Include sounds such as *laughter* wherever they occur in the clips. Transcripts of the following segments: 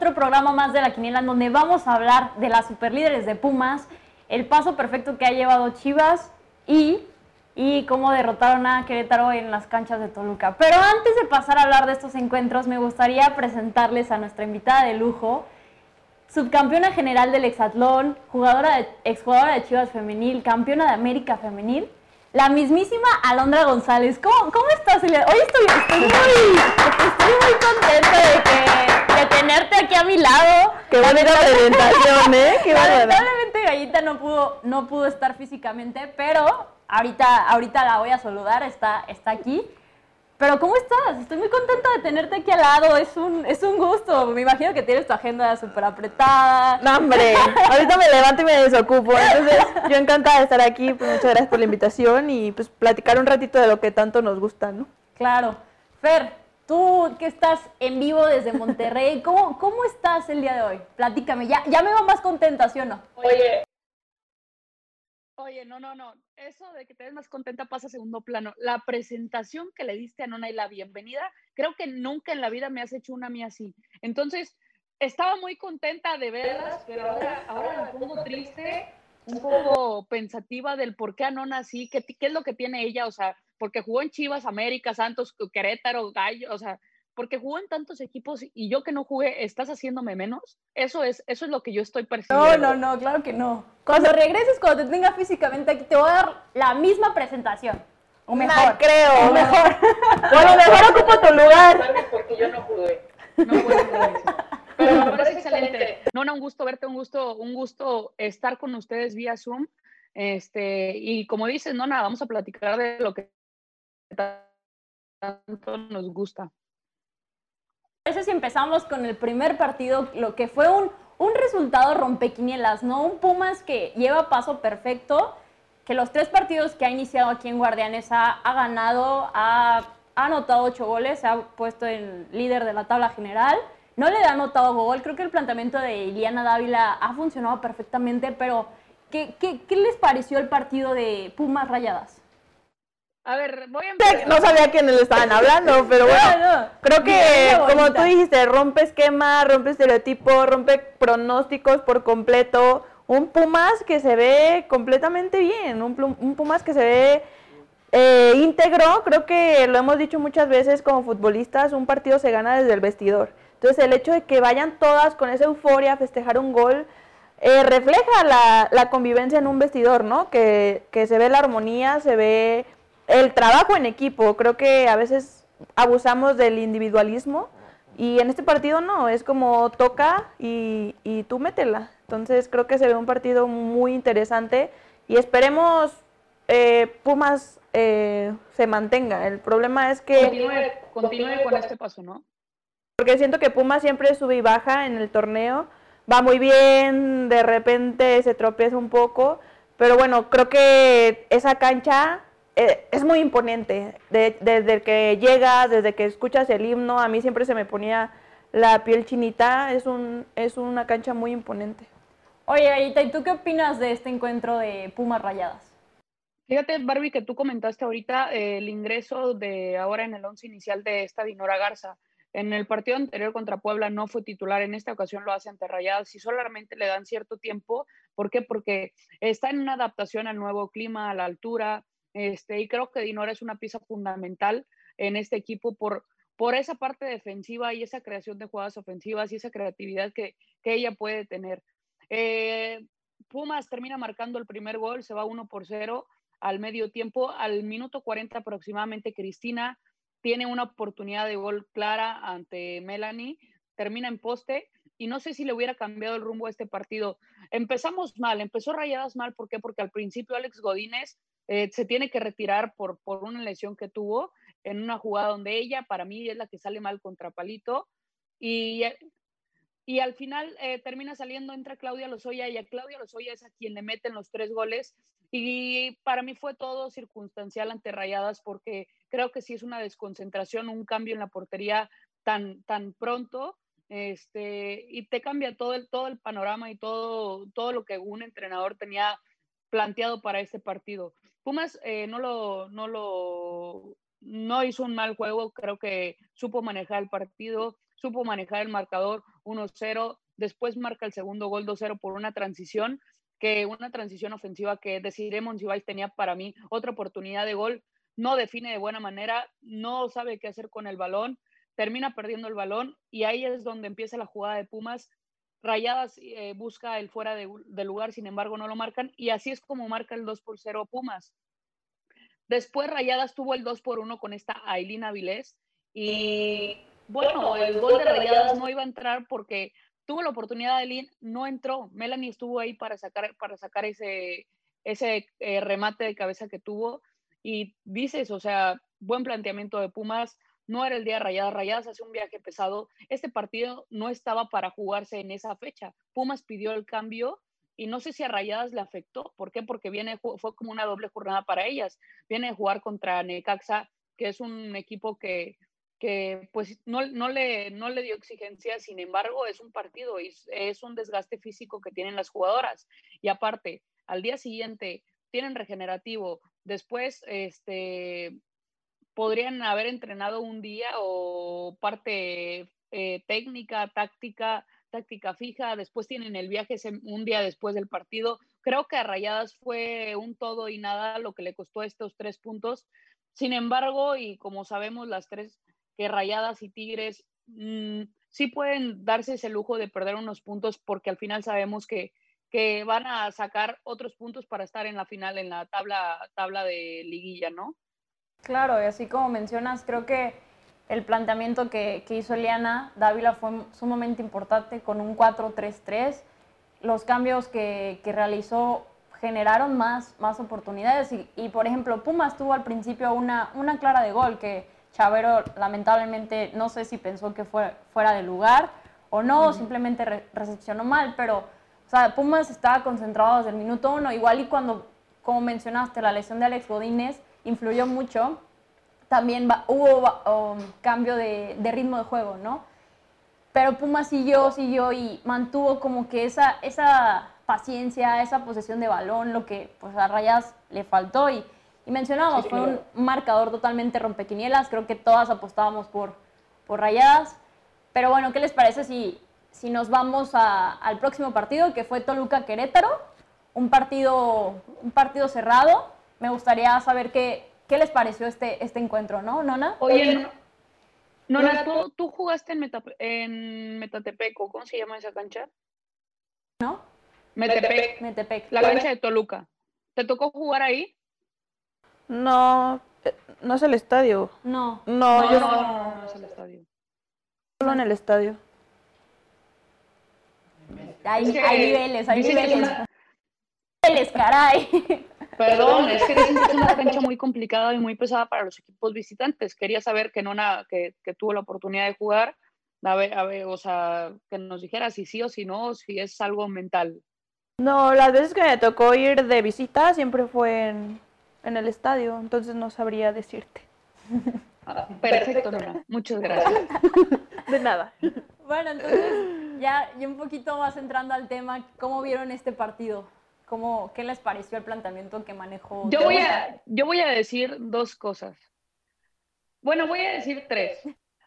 Otro programa más de la Quiniela, donde vamos a hablar de las superlíderes de Pumas, el paso perfecto que ha llevado Chivas y, y cómo derrotaron a Querétaro en las canchas de Toluca. Pero antes de pasar a hablar de estos encuentros, me gustaría presentarles a nuestra invitada de lujo, subcampeona general del hexatlón, jugadora de, exjugadora de Chivas femenil, campeona de América femenil, la mismísima Alondra González. ¿Cómo, cómo estás? Hoy estoy, muy, estoy muy contenta de, que, a mi lado. Qué buena presentación, ¿eh? Qué Lamentablemente Gallita no pudo, no pudo estar físicamente, pero ahorita, ahorita la voy a saludar, está, está aquí. Pero ¿cómo estás? Estoy muy contenta de tenerte aquí al lado, es un, es un gusto. Me imagino que tienes tu agenda súper apretada. No, hombre, ahorita me levanto y me desocupo. Entonces, yo encantada de estar aquí, pues muchas gracias por la invitación y pues platicar un ratito de lo que tanto nos gusta, ¿no? Claro. Fer, tú que estás en vivo desde Monterrey, *laughs* ¿cómo, cómo estás el día de hoy? Platícame, ya, ya me veo más contenta, ¿sí o no? Oye, Oye, no, no, no. Eso de que te ves más contenta pasa a segundo plano. La presentación que le diste a Nona y la bienvenida, creo que nunca en la vida me has hecho una mía así. Entonces, estaba muy contenta de verlas, pero ahora, ahora me pongo triste, un poco pensativa del por qué a Nona así, qué, qué es lo que tiene ella, o sea, porque jugó en Chivas, América, Santos, Querétaro, Gallo, o sea, porque jugó en tantos equipos y yo que no jugué, ¿estás haciéndome menos? Eso es, eso es lo que yo estoy percibiendo. No, no, no, claro que no. Cuando regreses, cuando te tenga físicamente aquí, te voy a dar la misma presentación. O mejor. creo. O mejor. *laughs* Bueno, mejor ocupo tu lugar. Porque yo no jugué. No puedo *laughs* Pero me parece excelente. Nona, un gusto verte, un gusto, un gusto estar con ustedes vía Zoom. Este, y como dices, Nona, vamos a platicar de lo que tanto nos gusta si empezamos con el primer partido, lo que fue un, un resultado rompequinielas, ¿no? Un Pumas que lleva paso perfecto, que los tres partidos que ha iniciado aquí en Guardianes ha, ganado, ha, anotado ocho goles, se ha puesto en líder de la tabla general. No le ha anotado gol, creo que el planteamiento de Iliana Dávila ha funcionado perfectamente, pero ¿qué, qué, qué les pareció el partido de Pumas Rayadas? A ver, voy a empezar. No sabía quiénes le estaban hablando, *laughs* pero bueno, creo que como tú dijiste, rompe esquema, rompe estereotipos, rompe pronósticos por completo. Un Pumas que se ve completamente bien, un, Pumas que se ve eh, íntegro. Creo que lo hemos dicho muchas veces como futbolistas, un partido se gana desde el vestidor. Entonces el hecho de que vayan todas con esa euforia a festejar un gol, eh, refleja la, la, convivencia en un vestidor, ¿no? Que, que se ve la armonía, se ve el trabajo en equipo. Creo que a veces abusamos del individualismo y en este partido no, es como toca y, y tú métela. Entonces creo que se ve un partido muy interesante y esperemos eh, Pumas eh, se mantenga. El problema es que... Continúe, continúe con este paso, ¿no? Porque siento que Pumas siempre sube y baja en el torneo. Va muy bien, de repente se tropieza un poco. Pero bueno, creo que esa cancha eh, es muy imponente. desde que llegas, desde que escuchas el himno, a mí siempre se me ponía la piel chinita. Es, un, es una cancha muy imponente. Oye, Aita, ¿y tú qué opinas de este encuentro de Pumas Rayadas? Fíjate, Barbie, que tú comentaste ahorita eh, el ingreso de ahora en el once inicial de esta Dinora Garza. En el partido anterior contra Puebla no fue titular, en esta ocasión lo hace ante Rayadas y solamente le dan cierto tiempo. ¿Por qué? Porque está en una adaptación al nuevo clima, a la altura, este, y creo que Dinora es una pieza fundamental en este equipo por, por esa parte defensiva y esa creación de jugadas ofensivas y esa creatividad que, ella puede tener. Eh, Pumas termina marcando el primer gol, se va 1 por 0 al medio tiempo. Al minuto 40 aproximadamente, Cristina tiene una oportunidad de gol clara ante Melanie, termina en poste y no sé si le hubiera cambiado el rumbo a este partido. Empezamos mal, empezó rayadas mal, ¿por qué? Porque al principio Alex Godínez eh, se tiene que retirar por, por una lesión que tuvo en una jugada donde ella, para mí, es la que sale mal contra Palito. Y, y al final eh, termina saliendo, entra Claudia Lozoya y a Claudia Lozoya es a quien le meten los tres goles. Y para mí fue todo circunstancial ante Rayadas porque creo que sí es una desconcentración, un cambio en la portería tan, tan pronto este, y te cambia todo el, todo el panorama y todo, todo lo que un entrenador tenía planteado para este partido. Pumas eh, no lo, no lo, no hizo un mal juego, creo que supo manejar el partido, supo manejar el marcador, 1-0, después marca el segundo gol 2-0 por una transición, que una transición ofensiva que Desiree Monsiváis tenía para mí otra oportunidad de gol, no define de buena manera, no sabe qué hacer con el balón, termina perdiendo el balón y ahí es donde empieza la jugada de Pumas. Rayadas eh, busca el fuera de, lugar, sin embargo no lo marcan y así es como marca el 2 por 0 Pumas. Después Rayadas tuvo el 2 por 1 con esta Ailina Avilés y bueno, el gol de Rayadas no iba a entrar porque tuvo la oportunidad de Lin, no entró. Melanie estuvo ahí para sacar, para sacar ese, ese eh, remate de cabeza que tuvo. Y dices, o sea, buen planteamiento de Pumas. No era el día de Rayadas. Rayadas hace un viaje pesado. Este partido no estaba para jugarse en esa fecha. Pumas pidió el cambio y no sé si a Rayadas le afectó. ¿Por qué? Porque viene, fue como una doble jornada para ellas. Viene a jugar contra Necaxa, que es un equipo que que pues no, no, le, no le dio exigencia, sin embargo es un partido y es un desgaste físico que tienen las jugadoras. Y aparte, al día siguiente tienen regenerativo, después este, podrían haber entrenado un día o parte eh, técnica, táctica, táctica fija, después tienen el viaje un día después del partido. Creo que a Rayadas fue un todo y nada lo que le costó estos tres puntos. Sin embargo, y como sabemos, las tres que Rayadas y Tigres mm, sí pueden darse ese lujo de perder unos puntos porque al final sabemos que, que van a sacar otros puntos para estar en la final, en la tabla, tabla de liguilla, ¿no? Claro, y así como mencionas, creo que el planteamiento que, que hizo Eliana Dávila fue sumamente importante con un 4-3-3. Los cambios que, que, realizó generaron más, más oportunidades y, y, por ejemplo, Pumas tuvo al principio una, una clara de gol que Chavero lamentablemente no sé si pensó que fue fuera de lugar o no, simplemente recepcionó mal, pero o sea, Pumas estaba concentrado desde el minuto uno, igual y cuando, como mencionaste, la lesión de Alex Godínez influyó mucho, también hubo um, cambio de, de, ritmo de juego, ¿no? Pero Pumas siguió, siguió y mantuvo como que esa, esa paciencia, esa posesión de balón, lo que pues a Rayas le faltó y y mencionábamos, fue un marcador totalmente rompequinielas, creo que todas apostábamos por, por rayadas. Pero bueno, ¿qué les parece si, si nos vamos al próximo partido, que fue Toluca-Querétaro? Un partido, un partido cerrado. Me gustaría saber qué, qué les pareció este, este encuentro, ¿no, Nona? Oye, Nona, ¿tú, tú jugaste en, en Metatepeco, ¿cómo se llama esa cancha? ¿No? Metepec. Metepec. La cancha de Toluca. ¿Te tocó jugar ahí? No, eh, no es el estadio. No. No, no, no, no, es el estadio. Solo en el estadio. Hay, niveles, hay niveles. Niveles, caray. Perdón, es que es una cancha muy complicada y muy pesada para los equipos visitantes. Quería saber que Nona, que, que tuvo la oportunidad de jugar, a ver, a ver, o sea, que nos dijera si sí o si no, si es algo mental. No, las veces que me tocó ir de visita siempre fue en, en el estadio, entonces no sabría decirte. Ah, perfecto, Nora. Muchas gracias. De nada. Bueno, entonces ya y un poquito más entrando al tema, ¿cómo vieron este partido? ¿Cómo, ¿Qué les pareció el planteamiento que manejó? Yo voy, a, yo voy a decir dos cosas. Bueno, voy a decir tres.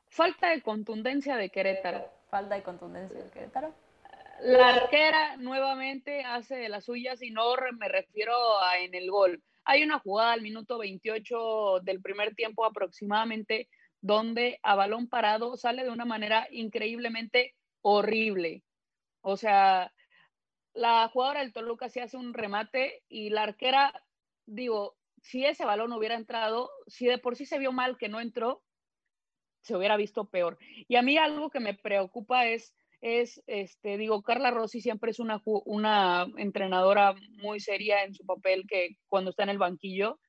Falta de contundencia de Querétaro. Falta de contundencia de Querétaro. La arquera nuevamente hace de las suyas y no me refiero a en el gol hay una jugada al minuto 28 del primer tiempo aproximadamente donde a balón parado sale de una manera increíblemente horrible. O sea, la jugadora del Toluca se hace un remate y la arquera, digo, si ese balón hubiera entrado, si de por sí se vio mal que no entró, se hubiera visto peor. Y a mí algo que me preocupa es es, este, digo, Carla Rossi siempre es una, una entrenadora muy seria en su papel que cuando está en el banquillo,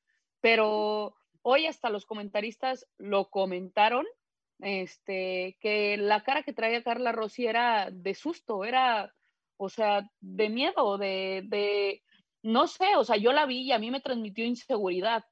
pero hoy hasta los comentaristas lo comentaron, este, que la cara que traía Carla Rossi era de susto, era, o sea, de miedo, de, de, no sé, o sea, yo la vi y a mí me transmitió inseguridad.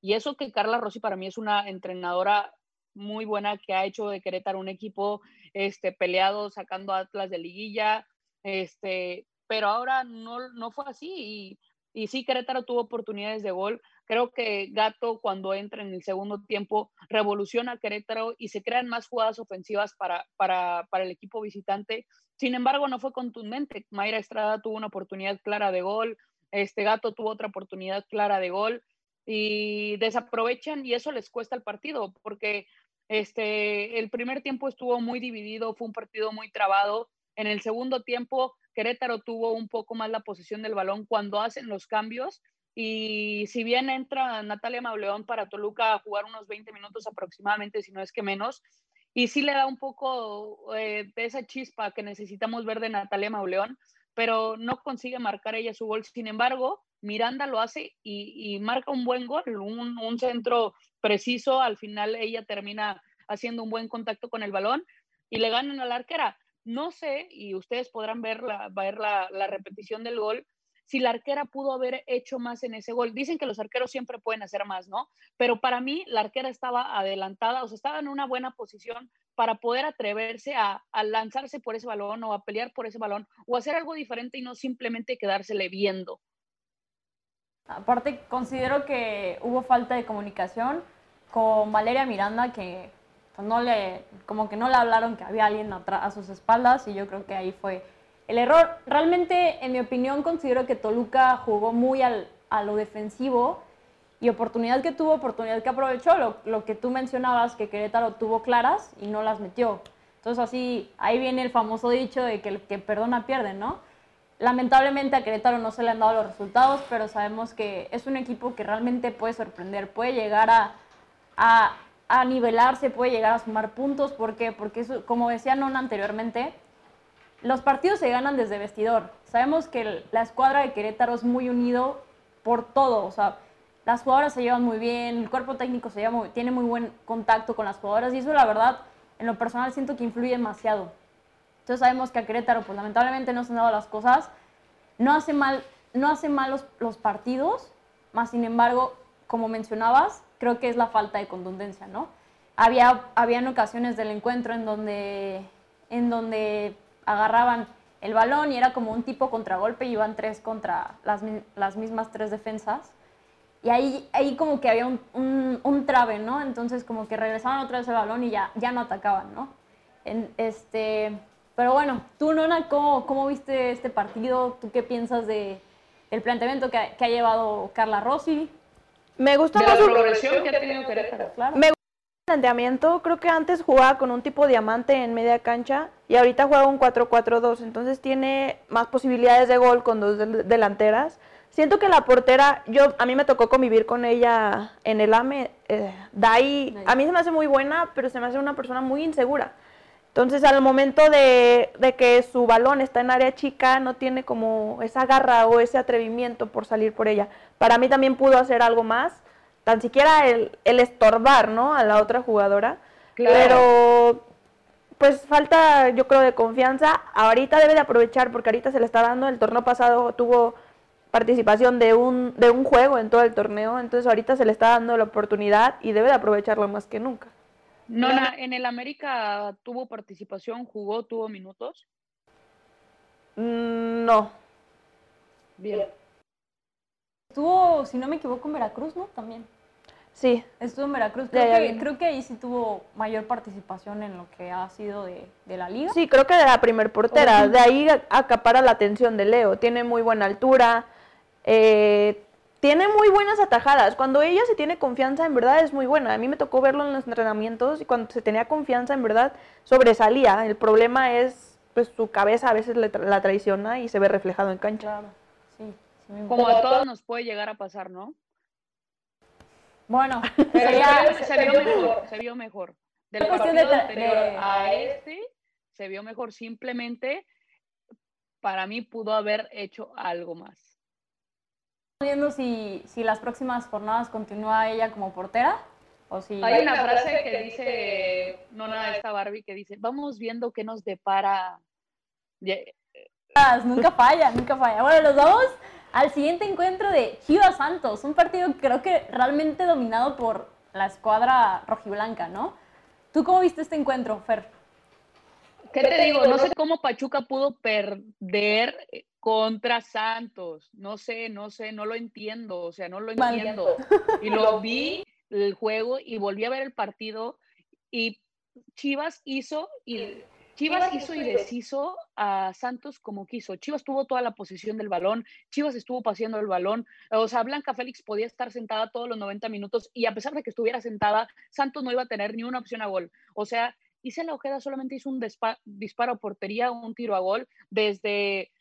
Y eso que Carla Rossi para mí es una entrenadora muy buena que ha hecho de Querétaro un equipo este, peleado, sacando Atlas de liguilla, este, pero ahora no, no fue así y, y sí, Querétaro tuvo oportunidades de gol. Creo que Gato cuando entra en el segundo tiempo revoluciona a Querétaro y se crean más jugadas ofensivas para, para, para el equipo visitante. Sin embargo, no fue contundente. Mayra Estrada tuvo una oportunidad clara de gol, este Gato tuvo otra oportunidad clara de gol y desaprovechan y eso les cuesta el partido porque este, el primer tiempo estuvo muy dividido, fue un partido muy trabado. En el segundo tiempo, Querétaro tuvo un poco más la posición del balón cuando hacen los cambios y si bien entra Natalia Mauleón para Toluca a jugar unos 20 minutos aproximadamente, si no es que menos, y sí le da un poco eh, de esa chispa que necesitamos ver de Natalia Mauleón, pero no consigue marcar ella su gol. Sin embargo, Miranda lo hace y, marca un buen gol, un, centro preciso. Al final ella termina haciendo un buen contacto con el balón y le ganan a la arquera. No sé, y ustedes podrán ver la, ver la repetición del gol, si la arquera pudo haber hecho más en ese gol. Dicen que los arqueros siempre pueden hacer más, ¿no? Pero para mí la arquera estaba adelantada, o sea, estaba en una buena posición para poder atreverse a, lanzarse por ese balón o a pelear por ese balón o hacer algo diferente y no simplemente quedársele viendo. Aparte, considero que hubo falta de comunicación con Valeria Miranda, que no le, como que no le hablaron que había alguien a sus espaldas y yo creo que ahí fue el error, realmente, en mi opinión, considero que Toluca jugó muy al, a lo defensivo y oportunidad que tuvo, oportunidad que aprovechó, lo, que tú mencionabas, que Querétaro tuvo claras y no las metió. Entonces así, ahí viene el famoso dicho de que el que perdona pierde, ¿no? Lamentablemente a Querétaro no se le han dado los resultados, pero sabemos que es un equipo que realmente puede sorprender, puede llegar a, a, a nivelarse, puede llegar a sumar puntos. ¿Por qué? Porque, como decía Nona anteriormente, los partidos se ganan desde vestidor. Sabemos que la escuadra de Querétaro es muy unido por todo. O sea, las jugadoras se llevan muy bien, el cuerpo técnico se lleva tiene muy buen contacto con las jugadoras y eso la verdad, en lo personal siento que influye demasiado. Entonces sabemos que a Querétaro, pues lamentablemente no se han dado las cosas. No hace mal, no hace mal los, los partidos, más sin embargo, como mencionabas, creo que es la falta de contundencia, ¿no? Había, habían ocasiones del encuentro en donde, en donde agarraban el balón y era como un tipo contragolpe y iban tres contra las, las mismas tres defensas. Y ahí, ahí como que había un, un, un, trabe, ¿no? Entonces como que regresaban otra vez el balón y ya, ya no atacaban, ¿no? En, este, pero bueno, tú, Nona, ¿cómo, ¿cómo viste este partido? ¿Tú qué piensas de el planteamiento que, que ha llevado Carla Rossi? Me gusta más la progresión que ha tenido Querétaro. Claro planteamiento, creo que antes jugaba con un tipo diamante en media cancha y ahorita juega un 4-4-2, entonces tiene más posibilidades de gol con dos delanteras. Siento que la portera, yo a mí me tocó convivir con ella en el AME, eh, Dai, a mí se me hace muy buena, pero se me hace una persona muy insegura. Entonces al momento de, de que su balón está en área chica, no tiene como esa garra o ese atrevimiento por salir por ella. Para mí también pudo hacer algo más tan siquiera el, estorbar, ¿no? A la otra jugadora. Pero pues falta, yo creo, de confianza. Ahorita debe de aprovechar porque ahorita se le está dando. El torneo pasado tuvo participación de un, de un juego en todo el torneo, entonces ahorita se le está dando la oportunidad y debe de aprovecharlo más que nunca. Nona, ¿en el América tuvo participación, jugó, tuvo minutos? Mm, no. Bien. Estuvo, si no me equivoco, en Veracruz, ¿no? También. Sí. Estuvo en Veracruz. Creo, que, ahí sí tuvo mayor participación en lo que ha sido de, la liga. Sí, creo que de la primer portera. De ahí acapara la atención de Leo. Tiene muy buena altura. Eh, tiene muy buenas atajadas. Cuando ella se tiene confianza, en verdad es muy buena. A mí me tocó verlo en los entrenamientos y cuando se tenía confianza, en verdad sobresalía. El problema es, pues su cabeza a veces la traiciona y se ve reflejado en cancha. Claro, sí. Como a todos nos puede llegar a pasar, ¿no? Bueno, *laughs* se, vio mejor, se vio mejor. Del partido anterior a este, se vio mejor. Simplemente, para mí, pudo haber hecho algo más. Viendo si, si las próximas jornadas continúa ella como portera. O si... Hay una frase que dice, no nada, esta Barbie, que dice, vamos viendo qué nos depara. Nunca falla, nunca falla. Bueno, los vamos al siguiente encuentro de Chivas Santos, un partido creo que realmente dominado por la escuadra rojiblanca, ¿no? ¿Tú cómo viste este encuentro, Fer? ¿Qué te digo? No sé cómo Pachuca pudo perder contra Santos. No sé, no sé, no lo entiendo, o sea, no lo entiendo. Y lo *laughs* vi el juego y volví a ver el partido y Chivas hizo y Chivas hizo y deshizo a Santos como quiso. Chivas tuvo toda la posición del balón, Chivas estuvo paseando el balón. O sea, Blanca Félix podía estar sentada todos los 90 minutos y a pesar de que estuviera sentada, Santos no iba a tener ni una opción a gol. O sea, hice la Ojeda solamente hizo un disparo a portería, un tiro a gol desde,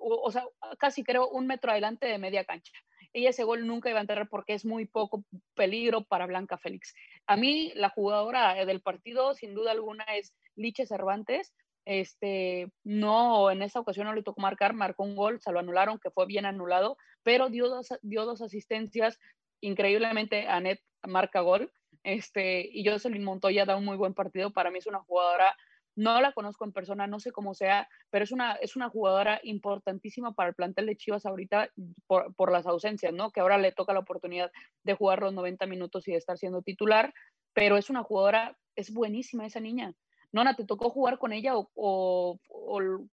o sea, casi creo un metro adelante de media cancha y ese gol nunca iba a entrar porque es muy poco peligro para Blanca Félix. A mí, la jugadora del partido, sin duda alguna, es Liche Cervantes. Este, no, en esa ocasión no le tocó marcar, marcó un gol, se lo anularon, que fue bien anulado, pero dio dos, dio dos asistencias. Increíblemente, Anet marca gol. Este, y Jocelyn Montoya da un muy buen partido. Para mí es una jugadora no la conozco en persona, no sé cómo sea, pero es una, es una jugadora importantísima para el plantel de Chivas ahorita por, las ausencias, ¿no? Que ahora le toca la oportunidad de jugar los 90 minutos y de estar siendo titular, pero es una jugadora, es buenísima esa niña. Nona, ¿te tocó jugar con ella o,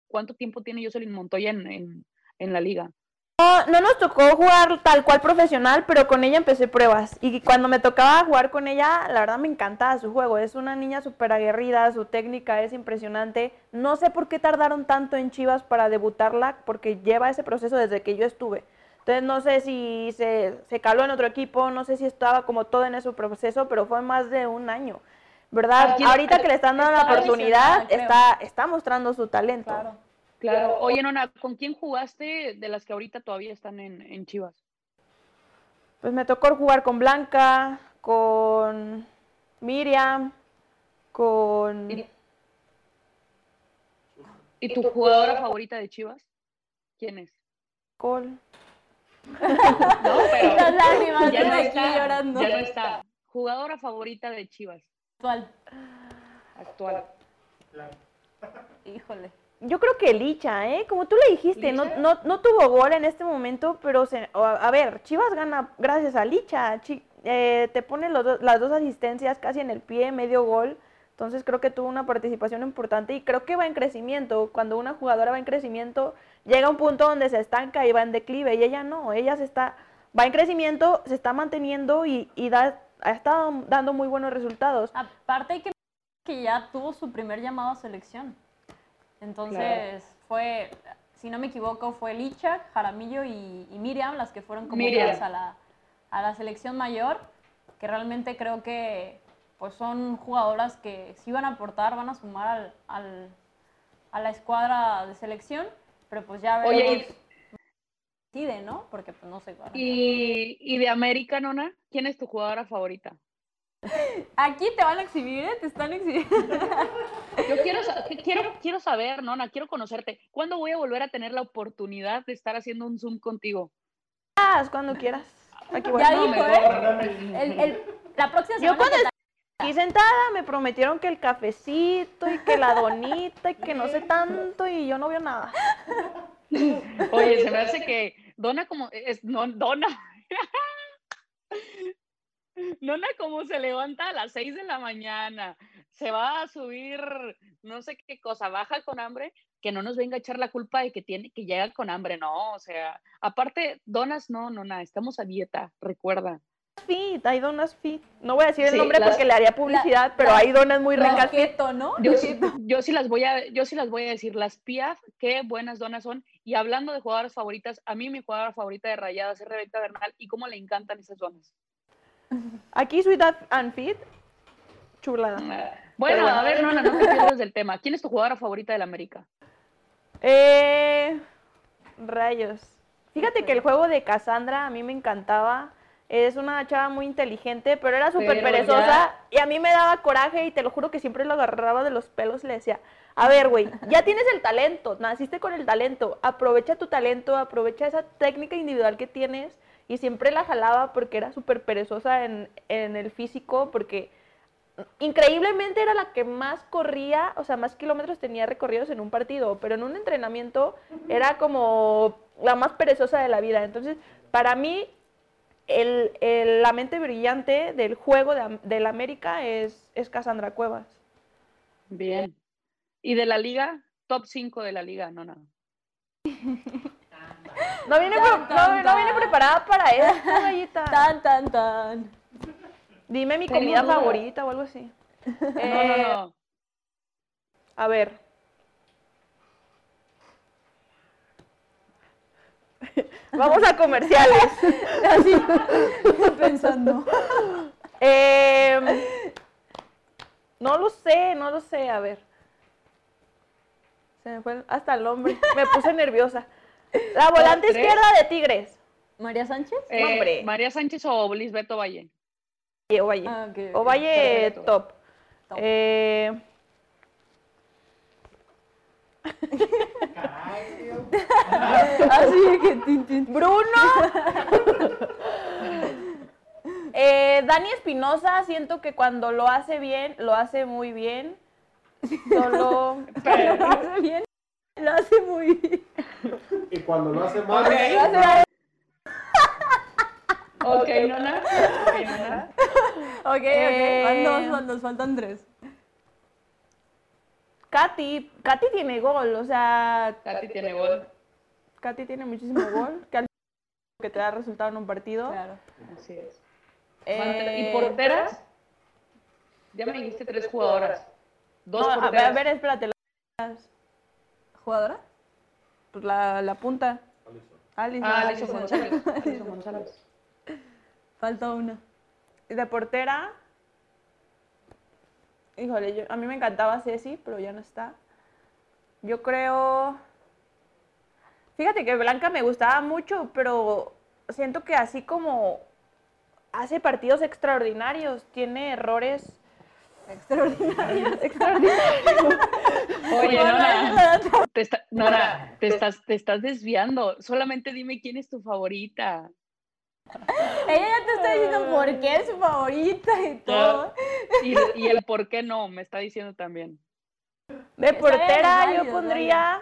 cuánto tiempo tiene Jocelyn Montoya en la liga? No, nos tocó jugar tal cual profesional, pero con ella empecé pruebas. Y cuando me tocaba jugar con ella, la verdad me encantaba su juego. Es una niña súper aguerrida, su técnica es impresionante. No sé por qué tardaron tanto en Chivas para debutarla, porque lleva ese proceso desde que yo estuve. Entonces no sé si se, se caló en otro equipo, no sé si estaba como todo en ese proceso, pero fue más de un año. ¿Verdad? Ahorita que le están dando la oportunidad, está, está mostrando su talento. Claro. Claro. Oye, Nona, ¿con quién jugaste de las que ahorita todavía están en, Chivas? Pues me tocó jugar con Blanca, con Miriam, con... ¿Y tu jugadora favorita de Chivas? ¿Quién es? Col. *laughs* no, pero ya no está, llorando. Ya no está. Jugadora favorita de Chivas. Actual. Actual. Híjole yo creo que Licha, ¿eh? Como tú le dijiste, no, no, no, tuvo gol en este momento, pero se, a, ver, Chivas gana gracias a Licha. Eh, te pone las dos asistencias casi en el pie, medio gol. Entonces creo que tuvo una participación importante y creo que va en crecimiento. Cuando una jugadora va en crecimiento, llega a un punto donde se estanca y va en declive. Y ella no, ella se está, va en crecimiento, se está manteniendo y, y da, ha estado dando muy buenos resultados. Aparte hay que que ya tuvo su primer llamado a selección. Entonces fue, si no me equivoco, fue Licha, Jaramillo y, Miriam las que fueron convocadas a la, a la selección mayor, que realmente creo que pues son jugadoras que sí van a aportar, van a sumar al, al, a la escuadra de selección, pero pues ya veremos. Oye, decide, ¿no? Porque pues no sé. ¿Y, ¿Y de América, Nona? ¿Quién es tu jugadora favorita? *laughs* Aquí te van a exhibir, ¿eh? Te están exhibiendo. *laughs* Yo quiero, quiero, quiero saber, Nona, quiero conocerte. ¿Cuándo voy a volver a tener la oportunidad de estar haciendo un Zoom contigo? Cuando quieras. Aquí voy. Ya dijo, ¿eh? la próxima semana. Yo cuando aquí sentada me prometieron que el cafecito y que la donita y que no sé *laughs* tanto y yo no veo nada. *laughs* Oye, se me hace que Dona como es no, Dona. *laughs* Nona como se levanta a las 6 de la mañana, se va a subir no sé qué cosa, baja con hambre, que no nos venga a echar la culpa de que tiene que llega con hambre, no, o sea, aparte donas no, Nona, estamos a dieta, recuerda. Fit, hay donas fit. No voy a decir el nombre porque le haría publicidad, pero hay donas muy ricas. ¿no? Yo, yo, sí las voy a, yo sí las voy a decir. Las Piaf, qué buenas donas son. Y hablando de jugadoras favoritas, a mí mi jugadora favorita de rayadas es Rebeca Bernal y cómo le encantan esas donas. Aquí Sweet and Fit, chulada. Bueno, a ver, no, no, no te *laughs* pierdas del tema. ¿Quién es tu jugadora favorita del América? Eh, rayos. Fíjate que el juego de Cassandra a mí me encantaba. Es una chava muy inteligente, pero era súper perezosa y a mí me daba coraje y te lo juro que siempre lo agarraba de los pelos y le decía, a ver, güey, ya tienes el talento, naciste con el talento, aprovecha tu talento, aprovecha esa técnica individual que tienes y siempre la jalaba porque era súper perezosa en, el físico, porque increíblemente era la que más corría, o sea, más kilómetros tenía recorridos en un partido, pero en un entrenamiento era como la más perezosa de la vida. Entonces, para mí, el, la mente brillante del juego de, la América es, es Cassandra Cuevas. Bien. ¿Y de la liga? Top 5 de la liga, no nada. *laughs* No viene, no, viene preparada para eso, gallita. Tan, tan, tan. Dime mi comida favorita o algo así. no, no, eh, no. A ver. *laughs* Vamos a comerciales. *laughs* Así, estoy pensando. Em, no lo sé, no lo sé, a ver. Se me fue hasta el nombre. Me puse *laughs* nerviosa. La volante izquierda de Tigres. ¿María Sánchez? Eh, María Sánchez o Lisbeto Valle. O Valle. Ah, o Valle top. Eh... *laughs* *laughs* Así que Bruno. eh, Dani Espinosa, siento que cuando lo hace bien, lo hace muy bien. Solo. *laughs* lo hace bien, lo hace muy bien. Y cuando lo hace mal. Okay. Lo hace mal. ok, Nona. Ok, Nona. Ok, ok. Eh... Van dos, faltan tres. Katy, Katy tiene gol, o sea. Katy tiene gol. Katy tiene muchísimo gol, que, que te da resultado en un partido. Claro. Así es. Eh... ¿Y porteras? Ya me dijiste tres jugadoras. Dos no, porteras. A ver, espérate. ¿Jugadora? Pues la, la punta. Alison. Ah, Alison González. *laughs* Alison González. Falta una. ¿Y de portera? Híjole, yo, a mí me encantaba Ceci, pero ya no está. Yo creo... Fíjate que Blanca me gustaba mucho, pero siento que así como hace partidos extraordinarios, tiene errores extraordinarios. extraordinarios. Oye, Nora, te, Nora te, estás, te estás desviando. Solamente dime quién es tu favorita. Ella ya te está diciendo por qué es su favorita y todo. Y, el por qué no, me está diciendo también. De portera yo pondría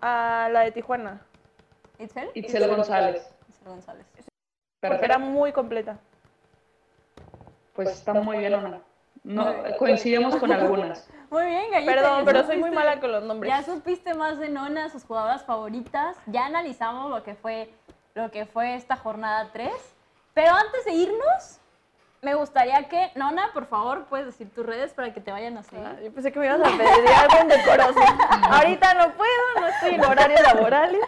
a la de Tijuana. ¿Itzel? Itzel González. Itzel González. Porque era muy completa. Pues está muy bien, Ana. No, coincidimos con algunas. *laughs* Muy bien, Gallita. Perdón, pero soy muy mala con los nombres. Ya supiste más de Nona, sus jugadoras favoritas. Ya analizamos lo que fue lo que fue esta jornada 3. Pero antes de irnos, me gustaría que, Nona, por favor, puedes decir tus redes para que te vayan a seguir. Ah, yo pensé que me ibas a pedir *laughs* algo decoroso. Ahorita no puedo, no estoy en horarios laborales. *laughs*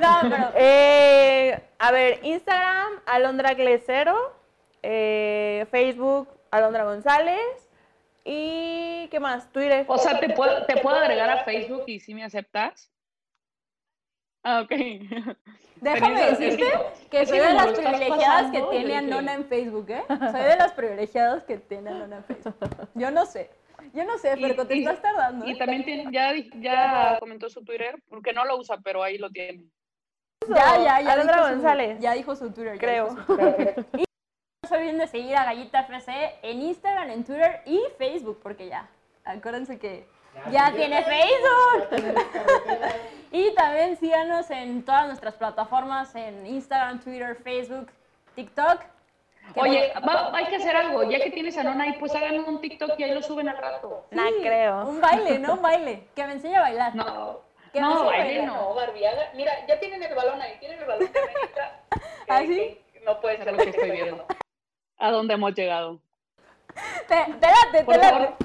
no, pero... Eh, a ver, Instagram, Alondra Glesero. Eh, Facebook, Alondra González. ¿Y qué más? Twitter. O sea, ¿te puedo, ¿te puedo agregar a Facebook y si me aceptas? Ah, ok. Déjame decirte que soy de las privilegiadas que tiene a Nona en Facebook, ¿eh? Soy de las privilegiadas que tiene a Nona en Facebook. Yo no sé. Yo no sé, pero te estás tardando. Y ¿eh? también tiene, ya, ya comentó su Twitter, porque no lo usa, pero ahí lo tiene. Ya, ya, ya. Alondra González. ya dijo su Twitter. Creo. y no *laughs* se olviden de seguir a Gallita FC en Instagram, en Twitter y Facebook, porque ya. Acuérdense que ya tiene Facebook. *laughs* y también síganos en todas nuestras plataformas, en Instagram, Twitter, Facebook, TikTok. Oye, hay que hacer algo. Ya que tienes a Nona ahí, pues hagan un TikTok y ahí lo suben al rato. no creo. Un baile, ¿no? Un baile. Que me enseñe a bailar. No. Que no, baile no, Barbie. Mira, ya tienen el balón ahí. Tienen el balón de América. ¿Así? *laughs* ¿Ah, no puede ser lo que estoy viendo. ¿A dónde hemos llegado? Te, te late, Por favor,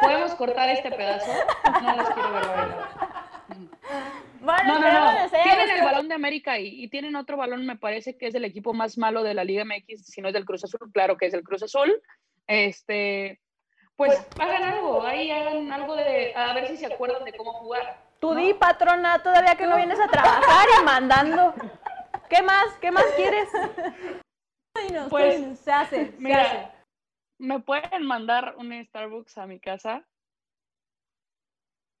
¿podemos cortar este pedazo? No los quiero ver no, no, no. Tienen el balón de América y, y, tienen otro balón, me parece que es el equipo más malo de la Liga MX, si no es del Cruz Azul, claro que es el Cruz Azul. Este, pues, pues hagan algo, ahí hagan algo de, a ver si se acuerdan de cómo jugar. Tú di, patrona, todavía que no vienes a trabajar y mandando. ¿Qué más? ¿Qué más quieres? Pues, se hace, se hace. ¿Me pueden mandar un Starbucks a mi casa?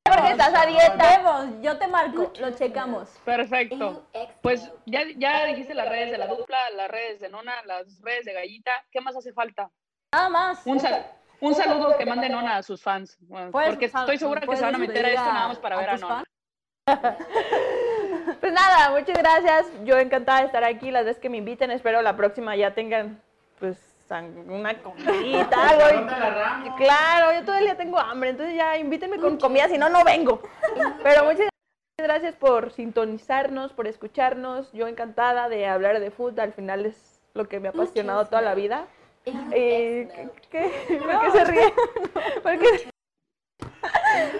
Porque estás a dieta. yo te marco, lo checamos. Perfecto. Pues ya, ya dijiste las redes de la dupla, las redes de Nona, las redes de Gallita. ¿Qué más hace falta? Nada más. Un, un saludo que mande Nona a sus fans. Pues, porque estoy segura que se van a meter a esto nada más para ver a Nona. *laughs* Pues nada, muchas gracias. Yo encantada de estar aquí. Las veces que me inviten, espero la próxima ya tengan pues una comidita, *laughs* algo. claro, yo todo el día tengo hambre, entonces ya invítenme con comida, si no, no vengo. Pero muchas gracias. gracias por sintonizarnos, por escucharnos. Yo encantada de hablar de fútbol. Al final es lo que me ha apasionado toda la vida. Eh, ¿qué, ¿Por qué se ríe? *laughs* ¿Por qué?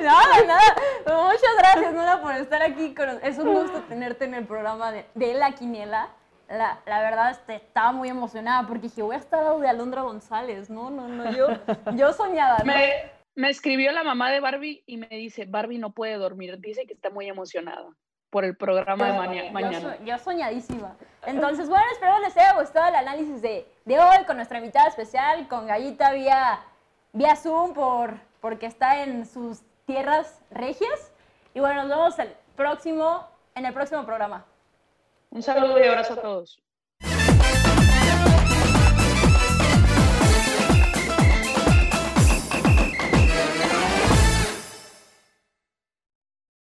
Nada, nada. Muchas gracias, Nora, por estar aquí. Es un gusto tenerte en el programa de, de La Quiniela. La, la, verdad este, estaba muy emocionada porque dije, voy a estar al de Alondra González. No, no, no, yo, *laughs* yo soñada. ¿no? Me, me escribió la mamá de Barbie y me dice, Barbie no puede dormir, dice que está muy emocionada por el programa de mañana. Yo, soñadísima. Entonces, bueno, espero les haya gustado el análisis de, de hoy con nuestra invitada especial, con Gallita vía, vía Zoom, por, porque está en sus tierras regias. Y bueno, nos vemos el próximo, en el próximo programa. Un saludo y abrazo a todos.